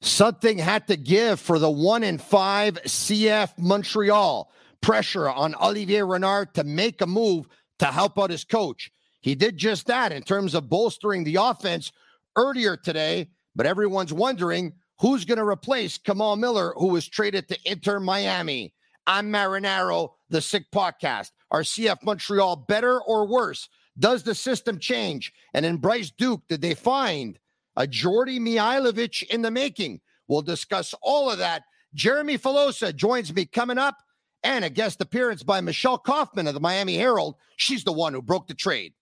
Something had to give for the one in five CF Montreal. Pressure on Olivier Renard to make a move to help out his coach. He did just that in terms of bolstering the offense earlier today, but everyone's wondering who's going to replace Kamal Miller, who was traded to Inter Miami. I'm Marinaro, the Sick Podcast. Are CF Montreal better or worse? Does the system change? And in Bryce Duke, did they find a Djordje Mihailovic in the making. We'll discuss all of that. Jeremy Filosa joins me coming up, and a guest appearance by Michelle Kaufman of the Miami Herald. She's the one who broke the trade.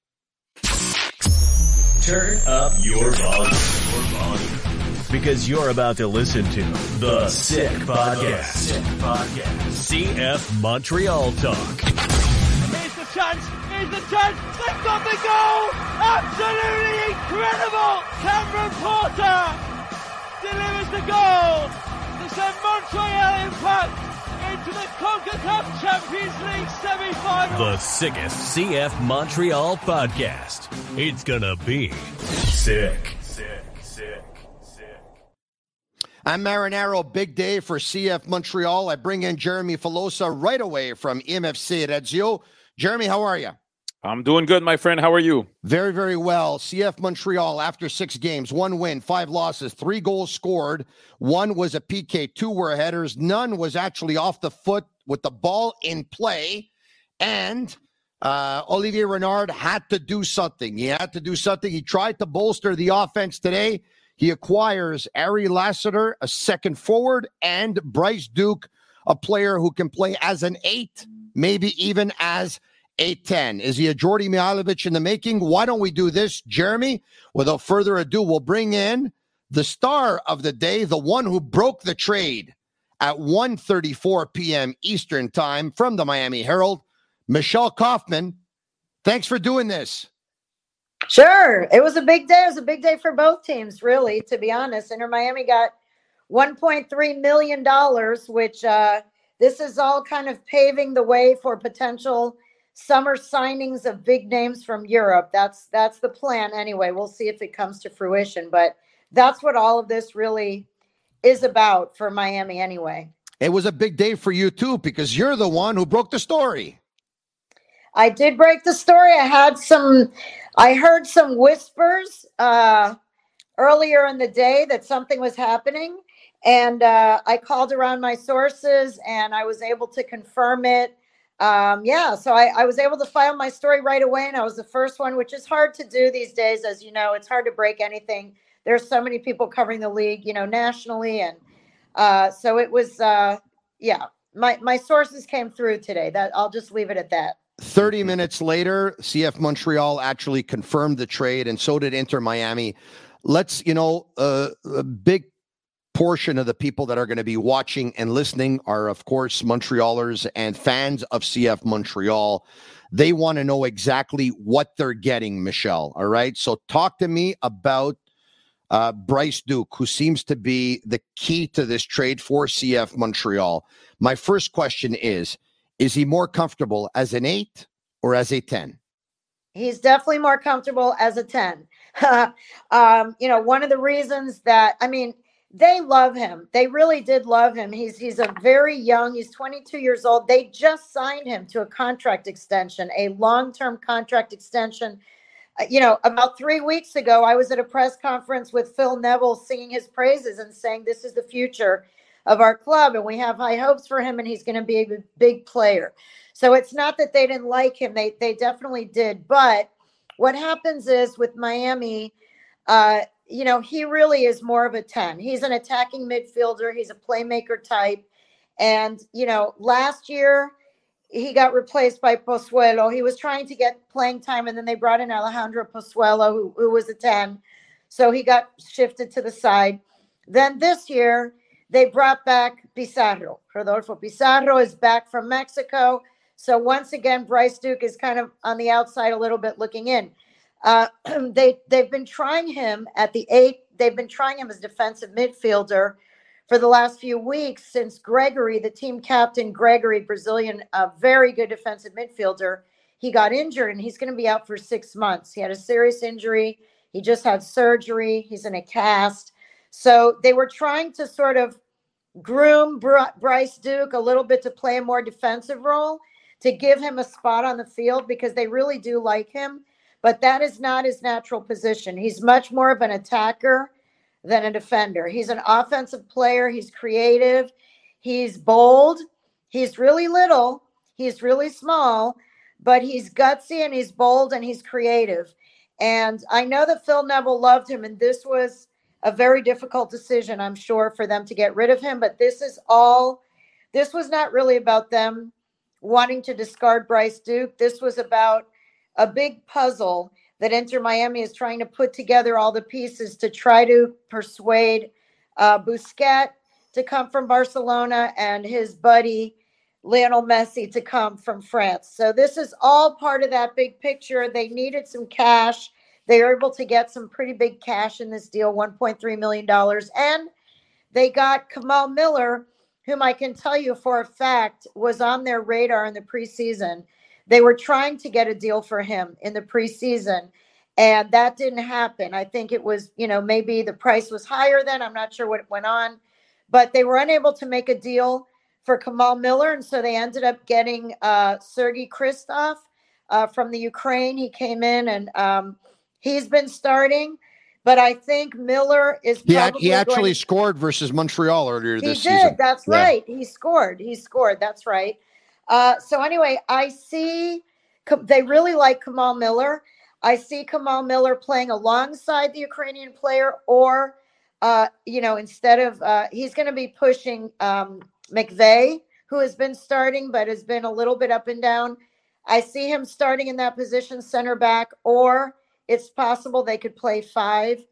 Turn up your volume. Because you're about to listen to The Sick Podcast. Sick Podcast. CF Montreal Talk. Here's the chance. Here's the. They've got the goal. Absolutely incredible. Cameron Porter delivers the goal to send Montreal Impact into the CONCACAF Champions League semi-final. The sickest CF Montreal podcast. It's gonna be sick. Sick, sick, sick. I'm Marinaro. Big day for CF Montreal. I bring in Jeremy Filosa right away from EMFC at Ezio. Jeremy, how are you? I'm doing good, my friend. How are you? Very, very well. CF Montreal, after six games, one win, five losses, three goals scored. One was a PK, two were headers. None was actually off the foot with the ball in play. And uh, Olivier Renard had to do something. He had to do something. He tried to bolster the offense today. He acquires Ari Lassiter, a second forward, and Bryce Duke, a player who can play as an eight, maybe even as 810. Is he a Djordje Mihailovic in the making? Why don't we do this, Jeremy? Without further ado, we'll bring in the star of the day, the one who broke the trade at 1:34 p.m. Eastern Time from the Miami Herald, Michelle Kaufman. Thanks for doing this. Sure. It was a big day. It was a big day for both teams, really, to be honest. Inter Miami got $1.3 million, which uh, this is all kind of paving the way for potential summer signings of big names from Europe. That's that's the plan anyway. We'll see if it comes to fruition, but that's what all of this really is about for Miami anyway. It was a big day for you too because you're the one who broke the story. I did break the story. I had some I heard some whispers uh earlier in the day that something was happening and uh, I called around my sources and I was able to confirm it um, yeah, so I, I was able to file my story right away, and I was the first one, which is hard to do these days, as you know. It's hard to break anything. There's so many people covering the league, you know, nationally, and uh, so it was. Uh, yeah, my my sources came through today. That I'll just leave it at that. 30 minutes later, CF Montreal actually confirmed the trade, and so did Inter Miami. Let's, you know, uh, a big portion of the people that are going to be watching and listening are, of course, Montrealers and fans of CF Montreal. They want to know exactly what they're getting, Michelle. All right. So, talk to me about uh, Bryce Duke, who seems to be the key to this trade for CF Montreal. My first question is Is he more comfortable as an eight or as a 10? He's definitely more comfortable as a 10. um, you know, one of the reasons that, I mean, they love him. They really did love him. He's he's a very young. He's 22 years old. They just signed him to a contract extension, a long-term contract extension. Uh, you know, about 3 weeks ago, I was at a press conference with Phil Neville singing his praises and saying this is the future of our club and we have high hopes for him and he's going to be a big player. So it's not that they didn't like him. They they definitely did. But what happens is with Miami uh, you know, he really is more of a 10. He's an attacking midfielder, he's a playmaker type. And, you know, last year he got replaced by Pozuelo. He was trying to get playing time, and then they brought in Alejandro Pozuelo, who, who was a 10. So he got shifted to the side. Then this year, they brought back Pizarro. Rodolfo Pizarro is back from Mexico. So once again, Bryce Duke is kind of on the outside a little bit looking in. Uh, they they've been trying him at the eight. They've been trying him as defensive midfielder for the last few weeks since Gregore, the team captain Gregore, Brazilian, a very good defensive midfielder, he got injured and he's going to be out for six months. He had a serious injury. He just had surgery. He's in a cast. So they were trying to sort of groom Bryce Duke a little bit to play a more defensive role to give him a spot on the field because they really do like him. But that is not his natural position. He's much more of an attacker than a defender. He's an offensive player. He's creative. He's bold. He's really little. He's really small, but he's gutsy and he's bold and he's creative. And I know that Phil Neville loved him, and this was a very difficult decision, I'm sure, for them to get rid of him. But this is all, this was not really about them wanting to discard Bryce Duke. This was about a big puzzle that Inter Miami is trying to put together all the pieces to try to persuade uh, Busquets to come from Barcelona and his buddy Lionel Messi to come from France. So this is all part of that big picture. They needed some cash. They were able to get some pretty big cash in this deal, $1.3 million. And they got Kamal Miller, whom I can tell you for a fact was on their radar in the preseason. They were trying to get a deal for him in the preseason, and that didn't happen. I think it was, you know, maybe the price was higher then. I'm not sure what went on, but they were unable to make a deal for Kamal Miller, and so they ended up getting uh, Sergei Kryvtsov uh, from the Ukraine. He came in and um, he's been starting. But I think Miller is. He, had, he actually to, scored versus Montreal earlier this season. He did. That's yeah. right. He scored. He scored. That's right. Uh, so anyway, I see they really like Kamal Miller. I see Kamal Miller playing alongside the Ukrainian player, or uh, you know, instead of uh, he's going to be pushing um, McVey, who has been starting but has been a little bit up and down. I see him starting in that position, center back, or it's possible they could play five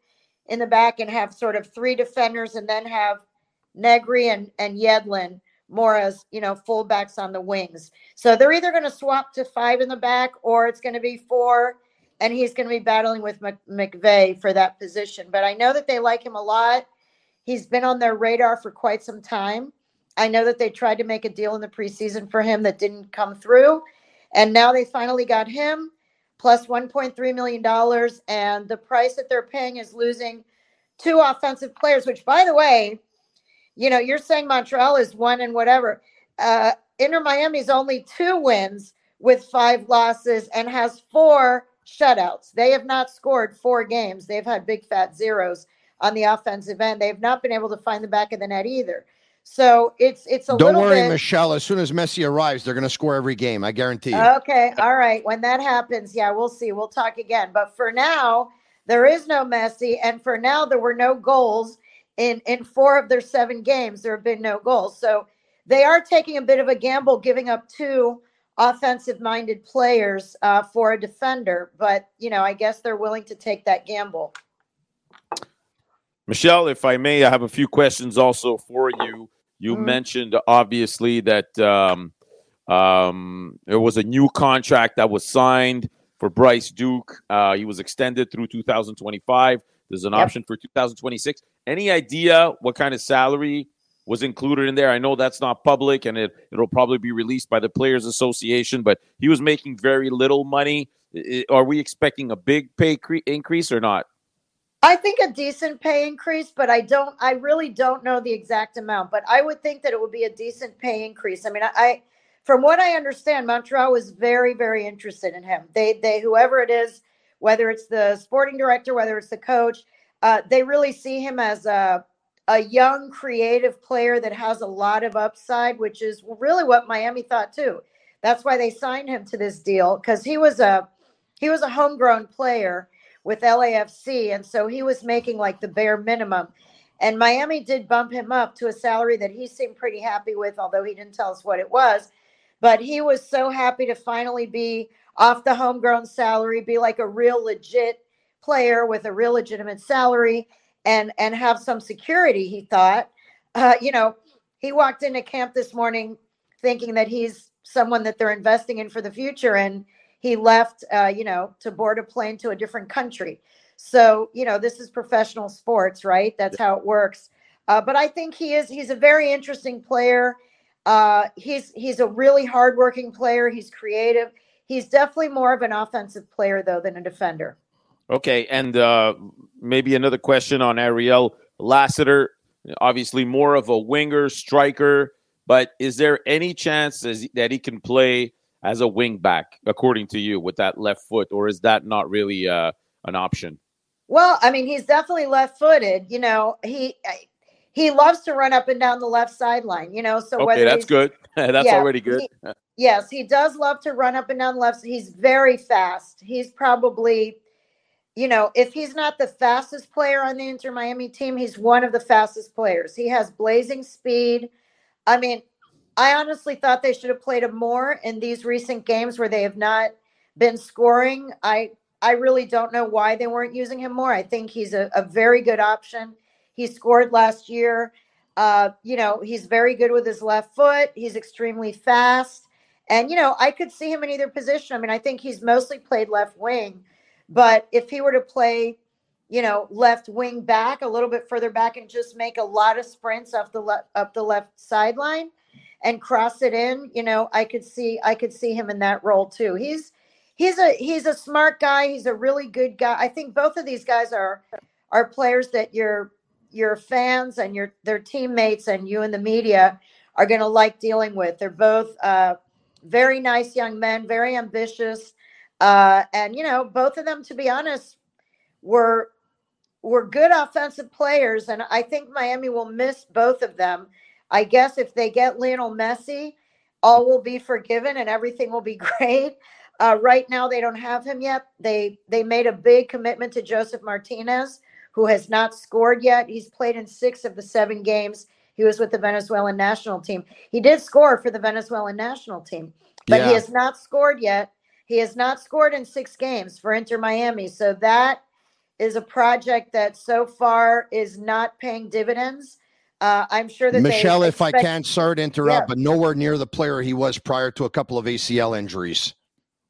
in the back and have sort of three defenders and then have Negri and, and Yedlin more as you know fullbacks on the wings. So they're either going to swap to five in the back or it's going to be four, and he's going to be battling with McVey for that position. But I know that they like him a lot. He's been on their radar for quite some time. I know that they tried to make a deal in the preseason for him that didn't come through, and now they finally got him plus 1.3 million dollars, and the price that they're paying is losing two offensive players. Which, by the way you know, you're saying Montreal is one and whatever. Uh, Inter Miami's only two wins with five losses and has four shutouts. They have not scored four games. They've had big fat zeros on the offensive end. They've not been able to find the back of the net either. So it's it's a don't worry, bit... Michelle. As soon as Messi arrives, they're going to score every game. I guarantee you. Okay, all right. When that happens, yeah, we'll see. We'll talk again. But for now, there is no Messi, and for now, there were no goals in in four of their seven games there have been no goals. So they are taking a bit of a gamble giving up two offensive minded players uh, for a defender but you know i guess they're willing to take that gamble. Michelle if i may i have a few questions also for you. You mm mentioned obviously that um, um, there was a new contract that was signed for bryce duke. Uh, he was extended through 2025 there's an yep. option for 2026 any idea what kind of salary was included in there? I know that's not public and it, it'll probably be released by the Players Association, but he was making very little money. Are we expecting a big pay cre- increase or not? I think a decent pay increase, but I don't, I really don't know the exact amount, but I would think that it would be a decent pay increase. I mean, I, I from what I understand, Montreal was very, very interested in him. They, they, whoever it is, whether it's the sporting director, whether it's the coach, uh, they really see him as a a young creative player that has a lot of upside, which is really what Miami thought too. That's why they signed him to this deal because he was a he was a homegrown player with LAFC, and so he was making like the bare minimum. And Miami did bump him up to a salary that he seemed pretty happy with, although he didn't tell us what it was. But he was so happy to finally be off the homegrown salary, be like a real legit player with a real legitimate salary. and and have some security. He thought, uh, you know, he walked into camp this morning thinking that he's someone that they're investing in for the future, and he left, uh, you know, to board a plane to a different country. So, you know, this is professional sports, right? That's how it works. Uh, but I think he is, he's a very interesting player. Uh, he's, he's a really hardworking player. He's creative. He's definitely more of an offensive player, though, than a defender. Okay. And uh, maybe another question on Ariel Lassiter. Obviously, more of a winger, striker, but is there any chance that he can play as a wing back, according to you, with that left foot, or is that not really uh, an option? Well, I mean, he's definitely left-footed. You know, he he loves to run up and down the left sideline. You know, so okay, that's good. that's yeah, already good. Yes, he does love to run up and down left. He's very fast. He's probably, you know, if he's not the fastest player on the Inter Miami team, he's one of the fastest players. He has blazing speed. I mean, I honestly thought they should have played him more in these recent games where they have not been scoring. I I really don't know why they weren't using him more. I think he's a, a very good option. He scored last year. Uh, you know, he's very good with his left foot. He's extremely fast. And, you know, I could see him in either position. I mean, I think he's mostly played left wing. But if he were to play, you know, left wing back a little bit further back and just make a lot of sprints up the left up the left sideline and cross it in, you know, I could see I could see him in that role too. He's he's a he's a smart guy. He's a really good guy. I think both of these guys are are players that your your fans and your their teammates and you and the media are going to like dealing with. They're both uh, very nice young men, very ambitious, uh, and you know both of them, to be honest, were were good offensive players, and I think Miami will miss both of them. I guess if they get Lionel Messi, all will be forgiven and everything will be great. Uh, right now, they don't have him yet. They they made a big commitment to Josef Martinez, who has not scored yet. He's played in six of the seven games he was with the Venezuelan national team. He did score for the Venezuelan national team, but yeah. he has not scored yet. He has not scored in six games for Inter Miami. So that is a project that so far is not paying dividends. Uh, I'm sure that Michelle, if I can, sorry to interrupt, yeah. but nowhere near the player he was prior to a couple of ACL injuries.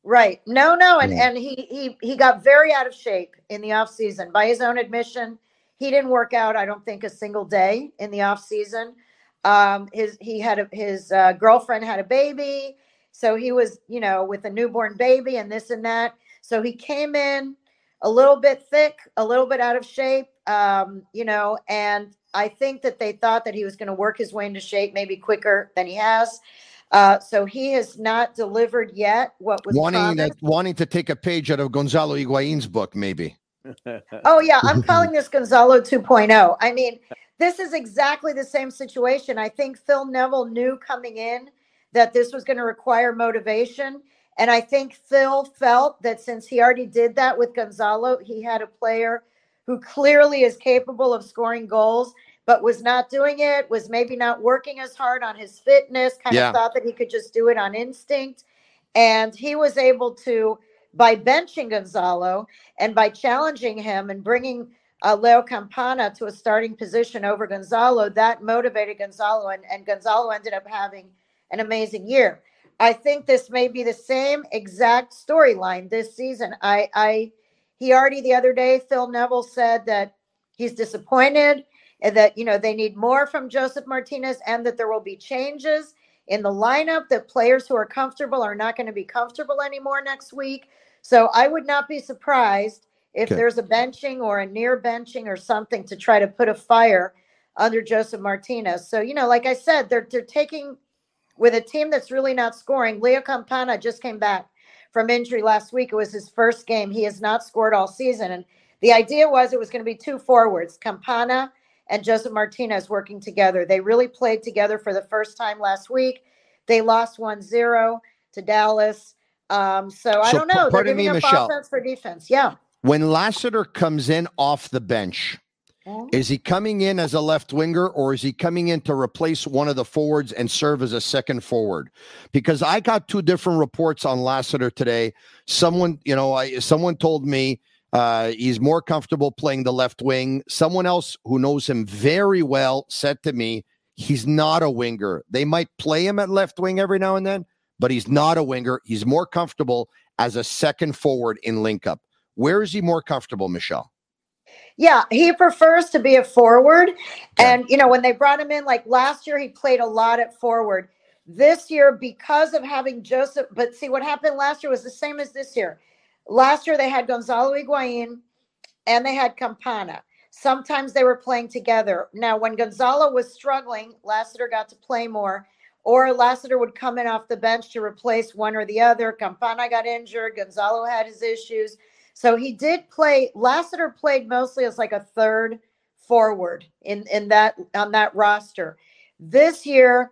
Right. No, no. And, yeah. and he, he, he got very out of shape in the off season by his own admission. He didn't work out, I don't think, a single day in the off season. Um, his, he had a, his uh, girlfriend had a baby. So he was, you know, with a newborn baby and this and that. So he came in a little bit thick, a little bit out of shape, um, you know, and I think that they thought that he was going to work his way into shape maybe quicker than he has. Uh, so he has not delivered yet what was wanting to, wanting to take a page out of Gonzalo Higuain's book, maybe. Oh yeah, I'm calling this Gonzalo 2.0. I mean, this is exactly the same situation. I think Phil Neville knew coming in that this was going to require motivation. And I think Phil felt that since he already did that with Gonzalo, he had a player who clearly is capable of scoring goals but was not doing it, was maybe not working as hard on his fitness, kind yeah. of thought that he could just do it on instinct. And he was able to, by benching Gonzalo and by challenging him and bringing uh, Leo Campana to a starting position over Gonzalo, that motivated Gonzalo, and, and Gonzalo ended up having an amazing year. I think this may be the same exact storyline this season. I, I, he already the other day, Phil Neville said that he's disappointed and that you know they need more from Josef Martinez and that there will be changes in the lineup that players who are comfortable are not going to be comfortable anymore next week. So I would not be surprised if okay. there's a benching or a near benching or something to try to put a fire under Josef Martinez. So, you know, like I said, they're they're taking with a team that's really not scoring. Leo Campana just came back from injury last week. It was his first game. He has not scored all season. And the idea was it was going to be two forwards, Campana and Josef Martinez working together. They really played together for the first time last week. They lost 1 0 to Dallas. Um, so, I don't know. They're giving me, up Michelle. offense for defense. Yeah. When Lassiter comes in off the bench, mm-hmm. is he coming in as a left winger or is he coming in to replace one of the forwards and serve as a second forward? Because I got two different reports on Lassiter today. Someone, you know, I someone told me Uh, he's more comfortable playing the left wing. Someone else who knows him very well said to me, he's not a winger. They might play him at left wing every now and then, but he's not a winger. He's more comfortable as a second forward in link up. Where is he more comfortable, Michelle? Yeah, he prefers to be a forward. And, you know, when they brought him in, like last year, he played a lot at forward. This year, because of having Josef, but see, what happened last year was the same as this year. Last year, they had Gonzalo Higuain and they had Campana. Sometimes they were playing together. Now, when Gonzalo was struggling, Lassiter got to play more, or Lassiter would come in off the bench to replace one or the other. Campana got injured. Gonzalo had his issues. So he did play. Lassiter played mostly as like a third forward in in that on that roster. This year,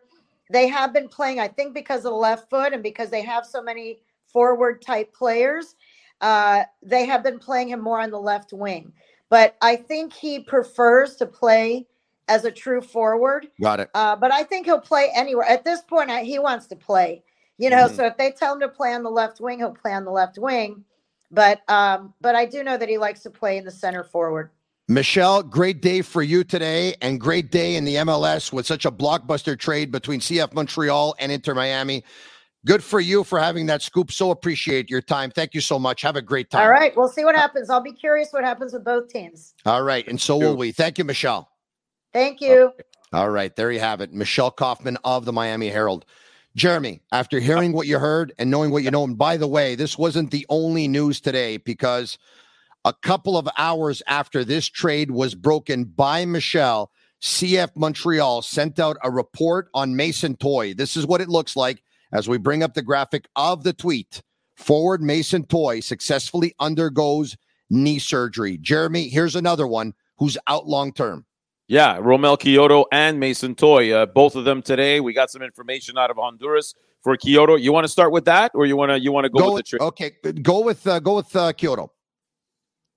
they have been playing. I think because of the left foot and because they have so many forward type players, uh, they have been playing him more on the left wing. But I think he prefers to play as a true forward. Got it. Uh, but I think he'll play anywhere. At this point, I, he wants to play. You know, Mhm. so if they tell him to play on the left wing, he'll play on the left wing. But um, but I do know that he likes to play in the center forward. Michelle, great day for you today and great day in the MLS with such a blockbuster trade between CF Montreal and Inter Miami. Good for you for having that scoop. So appreciate your time. Thank you so much. Have a great time. All right, we'll see what happens. I'll be curious what happens with both teams. All right. And so will we. Thank you, Michelle. Thank you. All right. There you have it. Michelle Kaufman of the Miami Herald. Jeremy, after hearing what you heard and knowing what you know, and by the way, this wasn't the only news today because a couple of hours after this trade was broken by Michelle, CF Montreal sent out a report on Mason Toye. This is what it looks like as we bring up the graphic of the tweet. Forward Mason Toye successfully undergoes knee surgery. Jeremy, here's another one who's out long term. Yeah, Romell Quioto and Mason Toye, uh, both of them today. We got some information out of Honduras for Quioto. You want to start with that, or you want to you want to go, Go with the trade? okay, go with uh, go with uh, Quioto.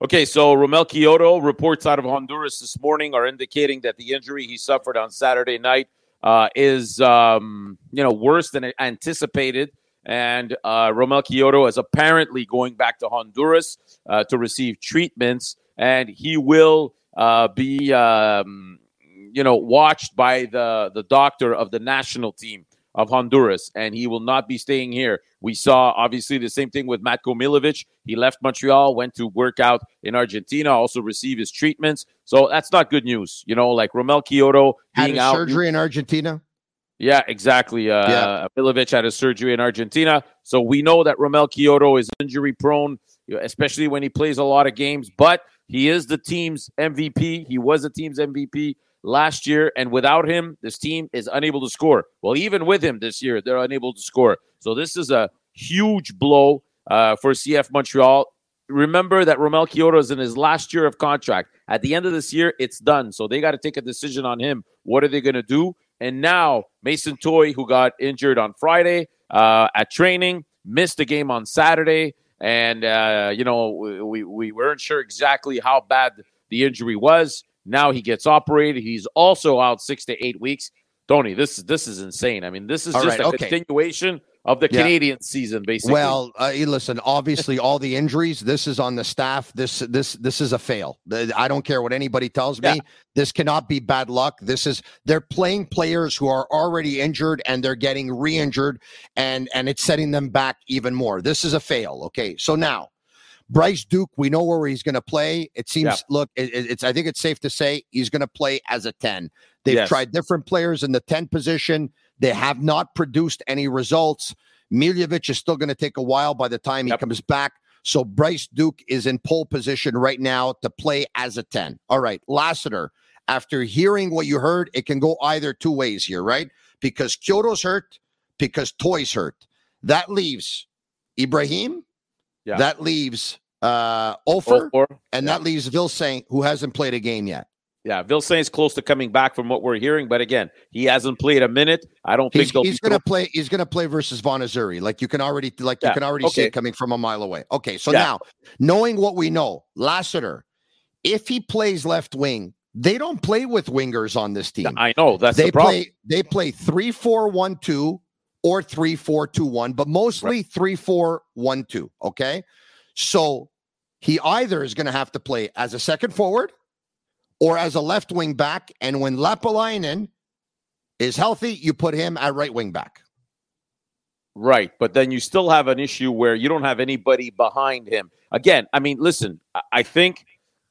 Okay, so Romell Quioto reports out of Honduras this morning are indicating that the injury he suffered on Saturday night uh, is, um, you know, worse than anticipated. And uh, Romell Quioto is apparently going back to Honduras uh, to receive treatments, and he will uh, be, um, you know, watched by the the doctor of the national team of Honduras, and he will not be staying here. We saw obviously the same thing with Matko Miljevic. He left Montreal, went to work out in Argentina, also receive his treatments. So that's not good news. You know, like Romell Quioto Had being out. surgery in Argentina. Yeah, exactly. Uh, Yeah. Milovic had a surgery in Argentina. So we know that Romell Quioto is injury prone, especially when he plays a lot of games, but he is the team's MVP. He was the team's MVP last year. And without him, this team is unable to score. Well, even with him this year, they're unable to score. So this is a huge blow uh, for CF Montreal. Remember that Romell Quioto is in his last year of contract. At the end of this year, it's done. So they got to take a decision on him. What are they going to do? And now Mason Toye, who got injured on Friday uh, at training, missed the game on Saturday, and uh, you know we we weren't sure exactly how bad the injury was. Now he gets operated. He's also out six to eight weeks. Tony, this is this is insane. I mean, this is All just right, a okay. continuation of the Yeah. Canadian season, basically. Well, uh, listen. Obviously, all the injuries. This is on the staff. This this this is a fail. I don't care what anybody tells me. Yeah. This cannot be bad luck. This is they're playing players who are already injured and they're getting re-injured, and and it's setting them back even more. This is a fail. Okay, so now. Bryce Duke, we know where he's going to play. It seems, Yeah. look, it, it- it's. I think it's safe to say he's going to play as a ten. They've Yes. tried different players in the ten position. They have not produced any results. Miljevic is still going to take a while by the time he comes back. So Bryce Duke is in pole position right now to play as a 10. All right. Lassiter, after hearing what you heard, it can go either two ways here, right? Because Quioto's hurt, because Toye's hurt. That leaves Ibrahim. Yeah. That leaves uh Offor, Or- and that leaves Vilsaint, who hasn't played a game yet. Yeah, Vilsaint's close to coming back from what we're hearing, but again, he hasn't played a minute. I don't He's, think he's gonna play. He's gonna play versus Von Azuri. Like you can already, like you can already see it coming from a mile away. Okay, so Yeah. now knowing what we know, Lassiter, if he plays left wing, they don't play with wingers on this team. I know that's they the problem. play. They play three four one two or three four two one, but mostly three four one two. Okay, so he either is going to have to play as a second forward or as a left wing back. And when Lappalainen is healthy, you put him at right wing back. Right, but then you still have an issue where you don't have anybody behind him. Again, I mean, listen, I think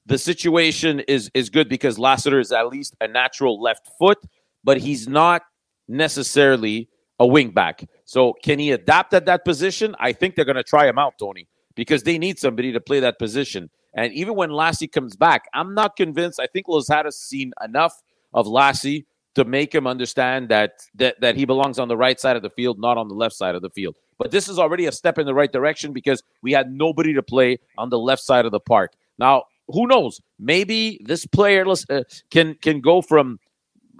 the situation is is good because Lassiter is at least a natural left foot, but he's not necessarily a wing back. So can he adapt at that position? I think they're going to try him out, Tony, because they need somebody to play that position. And even when Lassie comes back, I'm not convinced. I think Losada's seen enough of Lassie to make him understand that, that that he belongs on the right side of the field, not on the left side of the field. But this is already a step in the right direction because we had nobody to play on the left side of the park. Now, who knows? Maybe this player uh, can can go from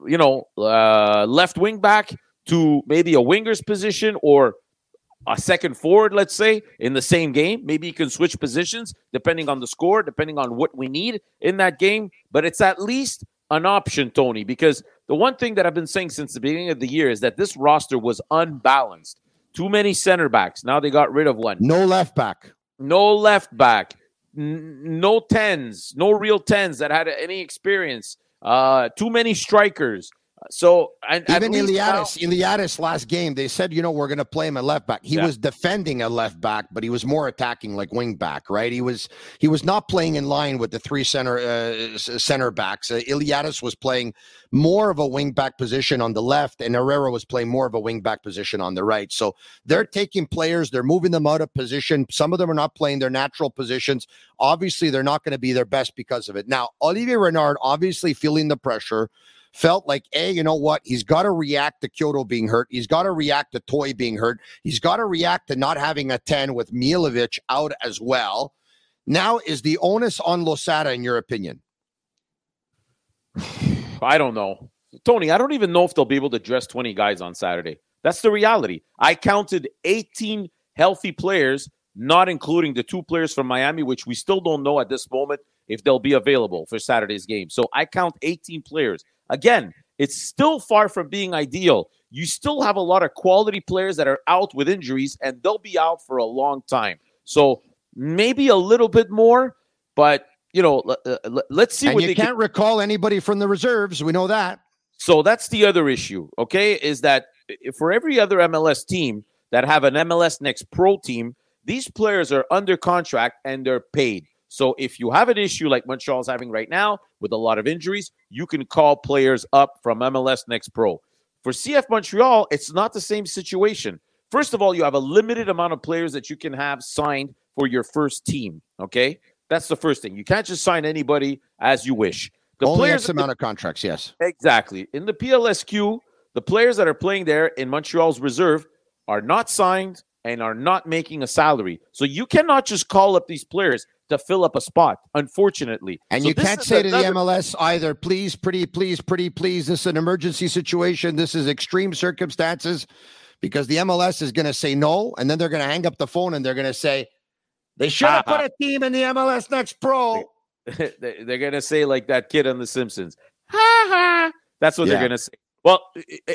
you know uh, left wing back to maybe a winger's position or a second forward, let's say, in the same game. Maybe you can switch positions depending on the score, depending on what we need in that game. But it's at least an option, Tony, because the one thing that I've been saying since the beginning of the year is that this roster was unbalanced. Too many center backs. Now they got rid of one. No left back. No left back. N- no tens. No real tens that had any experience. Uh, too many strikers. So and, even Iliadis, Iliadis last game, they said, you know, we're going to play him at left back. He yeah. was defending a left back, but he was more attacking like wing back, right? He was he was not playing in line with the three center uh, center backs. Uh, Iliadis was playing more of a wing back position on the left, and Herrera was playing more of a wing back position on the right. So they're taking players, they're moving them out of position. Some of them are not playing their natural positions. Obviously, they're not going to be their best because of it. Now, Olivier Renard obviously feeling the pressure felt like, A, you know what? He's got to react to Quioto being hurt. He's got to react to Toye being hurt. He's got to react to not having a 10 with Miljevic out as well. Now, is the onus on Losada, in your opinion? I don't know. Tony, I don't even know if they'll be able to dress 20 guys on Saturday. That's the reality. I counted 18 healthy players, not including the two players from Miami, which we still don't know at this moment if they'll be available for Saturday's game. So I count 18 players. Again, it's still far from being ideal. You still have a lot of quality players that are out with injuries, and they'll be out for a long time. So maybe a little bit more, but you know, let's see. And you can't recall anybody from the reserves. We know that. So that's the other issue. Okay, is that eh, for every other MLS team that have an MLS Next Pro team, these players are under contract and they're paid. So if you have an issue like Montreal's having right now with a lot of injuries, you can call players up from MLS Next Pro. For CF Montreal, it's not the same situation. First of all, you have a limited amount of players that you can have signed for your first team. Okay, that's the first thing. You can't just sign anybody as you wish. The Only players X amount of contracts, yes. Exactly. In the PLSQ, the players that are playing there in Montreal's reserve are not signed and are not making a salary. So you cannot just call up these players to fill up a spot, unfortunately. And so you can't say another- to the MLS either, please, pretty, please, pretty, please, this is an emergency situation. This is extreme circumstances because the MLS is going to say no. And then they're going to hang up the phone and they're going to say, they should have put a team in the MLS Next Pro. they're going to say, like that kid on The Simpsons, ha ha. That's what yeah. they're going to say. Well,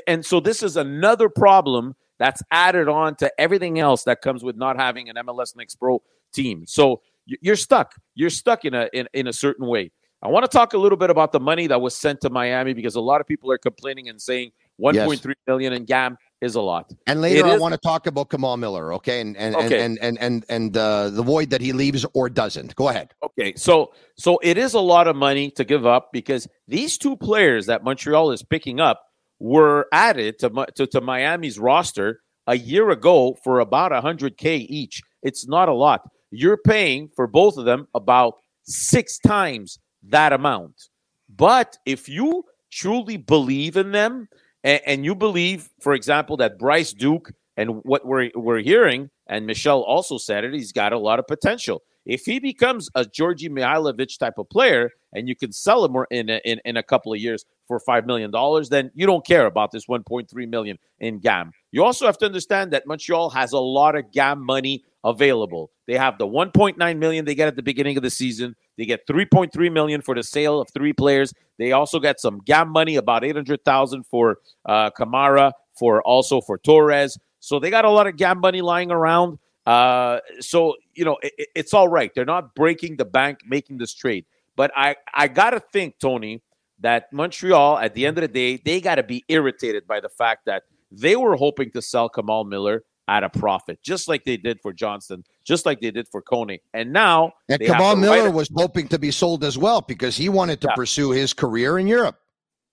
and so this is another problem that's added on to everything else that comes with not having an MLS Next Pro team. So you're stuck. You're stuck in a in, in a certain way. I want to talk a little bit about the money that was sent to Miami because a lot of people are complaining and saying 1.3 yes. million in GAM is a lot. And later, I want to talk about Kamal Miller, okay, and and okay. and and and and uh, the void that he leaves or doesn't. Go ahead. Okay, so so it is a lot of money to give up because these two players that Montreal is picking up were added to to, to Miami's roster a year ago for about 100k each. It's not a lot you're paying for both of them about six times that amount. But if you truly believe in them and, and, you believe, for example, that Bryce Duke and what we're, we're hearing, and Michelle also said it, he's got a lot of potential. If he becomes a Djordje Mihailovic type of player and you can sell him in a, in, in a couple of years for $5 million, then you don't care about this 1.3 million in GAM. You also have to understand that Montreal has a lot of GAM money available. They have the 1.9 million they get at the beginning of the season. They get 3.3 million for the sale of three players. They also get some GAM money, about 800,000 for uh, Kamara, for also for Torres. So they got a lot of GAM money lying around. Uh, so you know it, it's all right. They're not breaking the bank making this trade, but I I gotta think, Tony, that Montreal at the end of the day they got to be irritated by the fact that they were hoping to sell Kamal Miller at a profit, just like they did for Johnston, just like they did for Kone. And now and Kamal Miller was hoping to be sold as well because he wanted to yeah. pursue his career in Europe.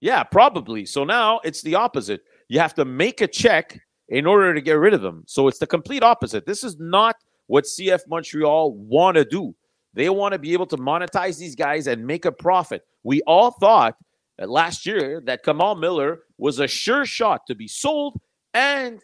Yeah, probably. So now it's the opposite. You have to make a check in order to get rid of them. So it's the complete opposite. This is not what CF Montreal want to do. They want to be able to monetize these guys and make a profit. We all thought last year that Kamal Miller was a sure shot to be sold and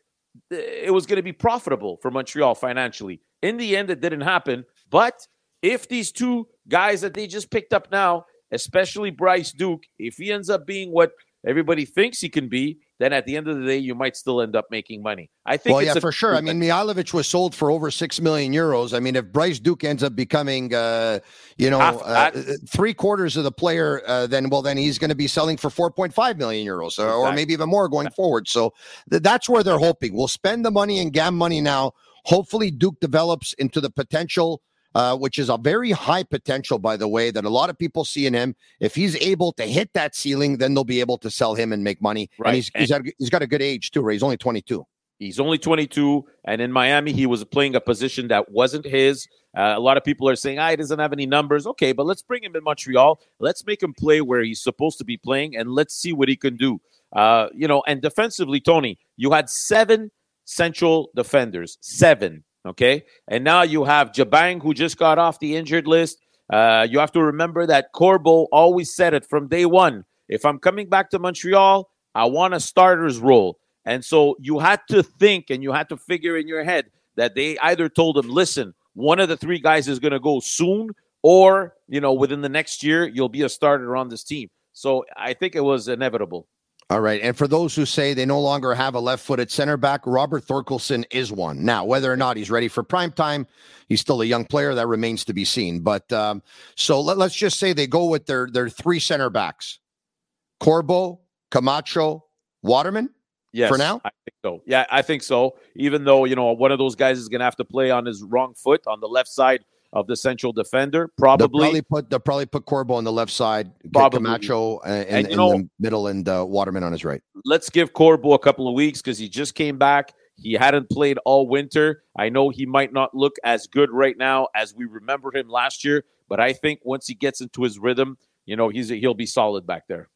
it was going to be profitable for Montreal financially. In the end, it didn't happen. But if these two guys that they just picked up now, especially Bryce Duke, if he ends up being what everybody thinks he can be, then at the end of the day, you might still end up making money. I think. Well, yeah, for sure. I mean, Mihailovic was sold for over six million euros. I mean, if Bryce Duke ends up becoming, uh, you know, uh, three quarters of the player, uh, then well, then he's going to be selling for four point five million euros, exactly. or maybe even more going forward. So th- that's where they're hoping. We'll spend the money and gam money now. Hopefully, Duke develops into the potential uh, which is a very high potential, by the way, that a lot of people see in him. If he's able to hit that ceiling, then they'll be able to sell him and make money. Right. And he's, he's, got, he's got a good age, too, right? He's only 22. He's only 22. And in Miami, he was playing a position that wasn't his. Uh, a lot of people are saying, ah, he doesn't have any numbers. Okay, but let's bring him in Montreal. Let's make him play where he's supposed to be playing, and let's see what he can do. Uh, you know, and defensively, Tony, you had seven central defenders, seven Okay. And now you have Jabang, who just got off the injured list. Uh, you have to remember that Corbo always said it from day one. If I'm coming back to Montreal, I want a starter's role. And so you had to think and you had to figure in your head that they either told him, listen, one of the three guys is going to go soon, or, you know, within the next year, you'll be a starter on this team. So I think it was inevitable. All right. And for those who say they no longer have a left footed center back, Robert Thorkelsson is one. Now, whether or not he's ready for prime time, he's still a young player. That remains to be seen. But um, so let, us just say they go with their, their three center backs Corbo, Camacho, Waterman. Yes, for now, I think so. Yeah, I think so. Even though you know one of those guys is going to have to play on his wrong foot on the left side of the central defender. Probably they'll probably put they'll probably put Corbo on the left side, probably. Camacho uh, and, and in know, the middle, and uh, Waterman on his right. Let's give Corbo a couple of weeks because he just came back. He hadn't played all winter. I know he might not look as good right now as we remember him last year, but I think once he gets into his rhythm, you know, he's he'll be solid back there.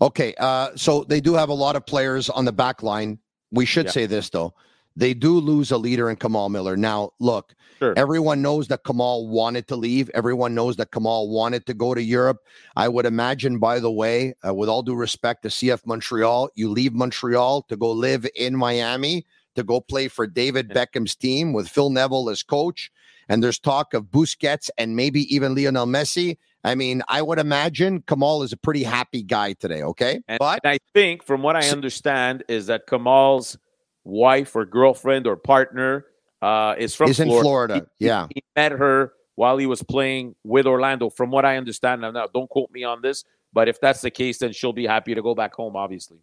Okay, uh, so they do have a lot of players on the back line. We should yeah. say this though they do lose a leader in Kamal Miller. Now, look, sure. everyone knows that Kamal wanted to leave. Everyone knows that Kamal wanted to go to Europe. I would imagine, by the way, uh, with all due respect to CF Montreal, you leave Montreal to go live in Miami to go play for David Beckham's team with Phil Neville as coach. And there's talk of Busquets and maybe even Lionel Messi. I mean, I would imagine Kamal is a pretty happy guy today. Okay, and, but and I think, from what I understand, is that Kamal's wife or girlfriend or partner uh, is from is Florida. in Florida. He, yeah, he met her while he was playing with Orlando. From what I understand now, now, don't quote me on this, but if that's the case, then she'll be happy to go back home. Obviously,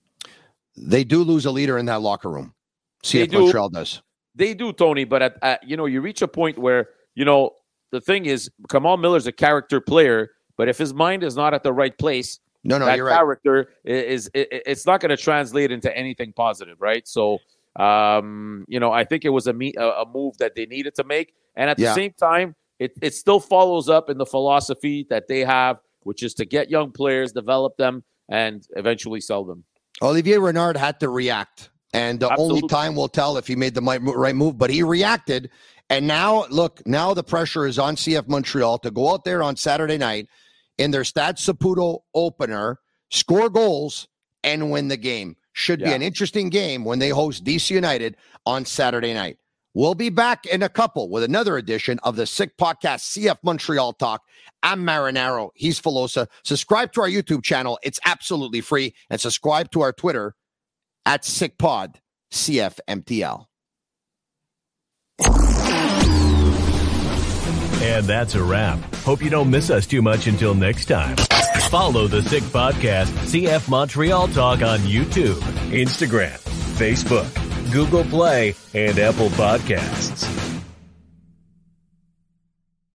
they do lose a leader in that locker room. CF Montreal does. They do, Tony. But at, at, you know, you reach a point where you know the thing is, Kamal Miller's a character player, but if his mind is not at the right place, no, no, that you're character right. is, is it, it's not going to translate into anything positive, right? So um, you know, I think it was a, me- a move that they needed to make, and at the yeah. same time, it it still follows up in the philosophy that they have, which is to get young players, develop them, and eventually sell them. Olivier Renard had to react, and the Absolutely. only time will tell if he made the right move. But he reacted, and now look, now the pressure is on CF Montreal to go out there on Saturday night in their Stade Saputo opener, score goals, and win the game. Should yeah. be an interesting game when they host DC United on Saturday night. We'll be back in a couple with another edition of the Sick Podcast CF Montreal Talk. I'm Marinaro. He's Filosa. Subscribe to our YouTube channel. It's absolutely free. And subscribe to our Twitter at SickPod CFMTL. And that's a wrap. Hope you don't miss us too much until next time. Follow the Sick Podcast, CF Montreal Talk on YouTube, Instagram, Facebook, Google Play, and Apple Podcasts.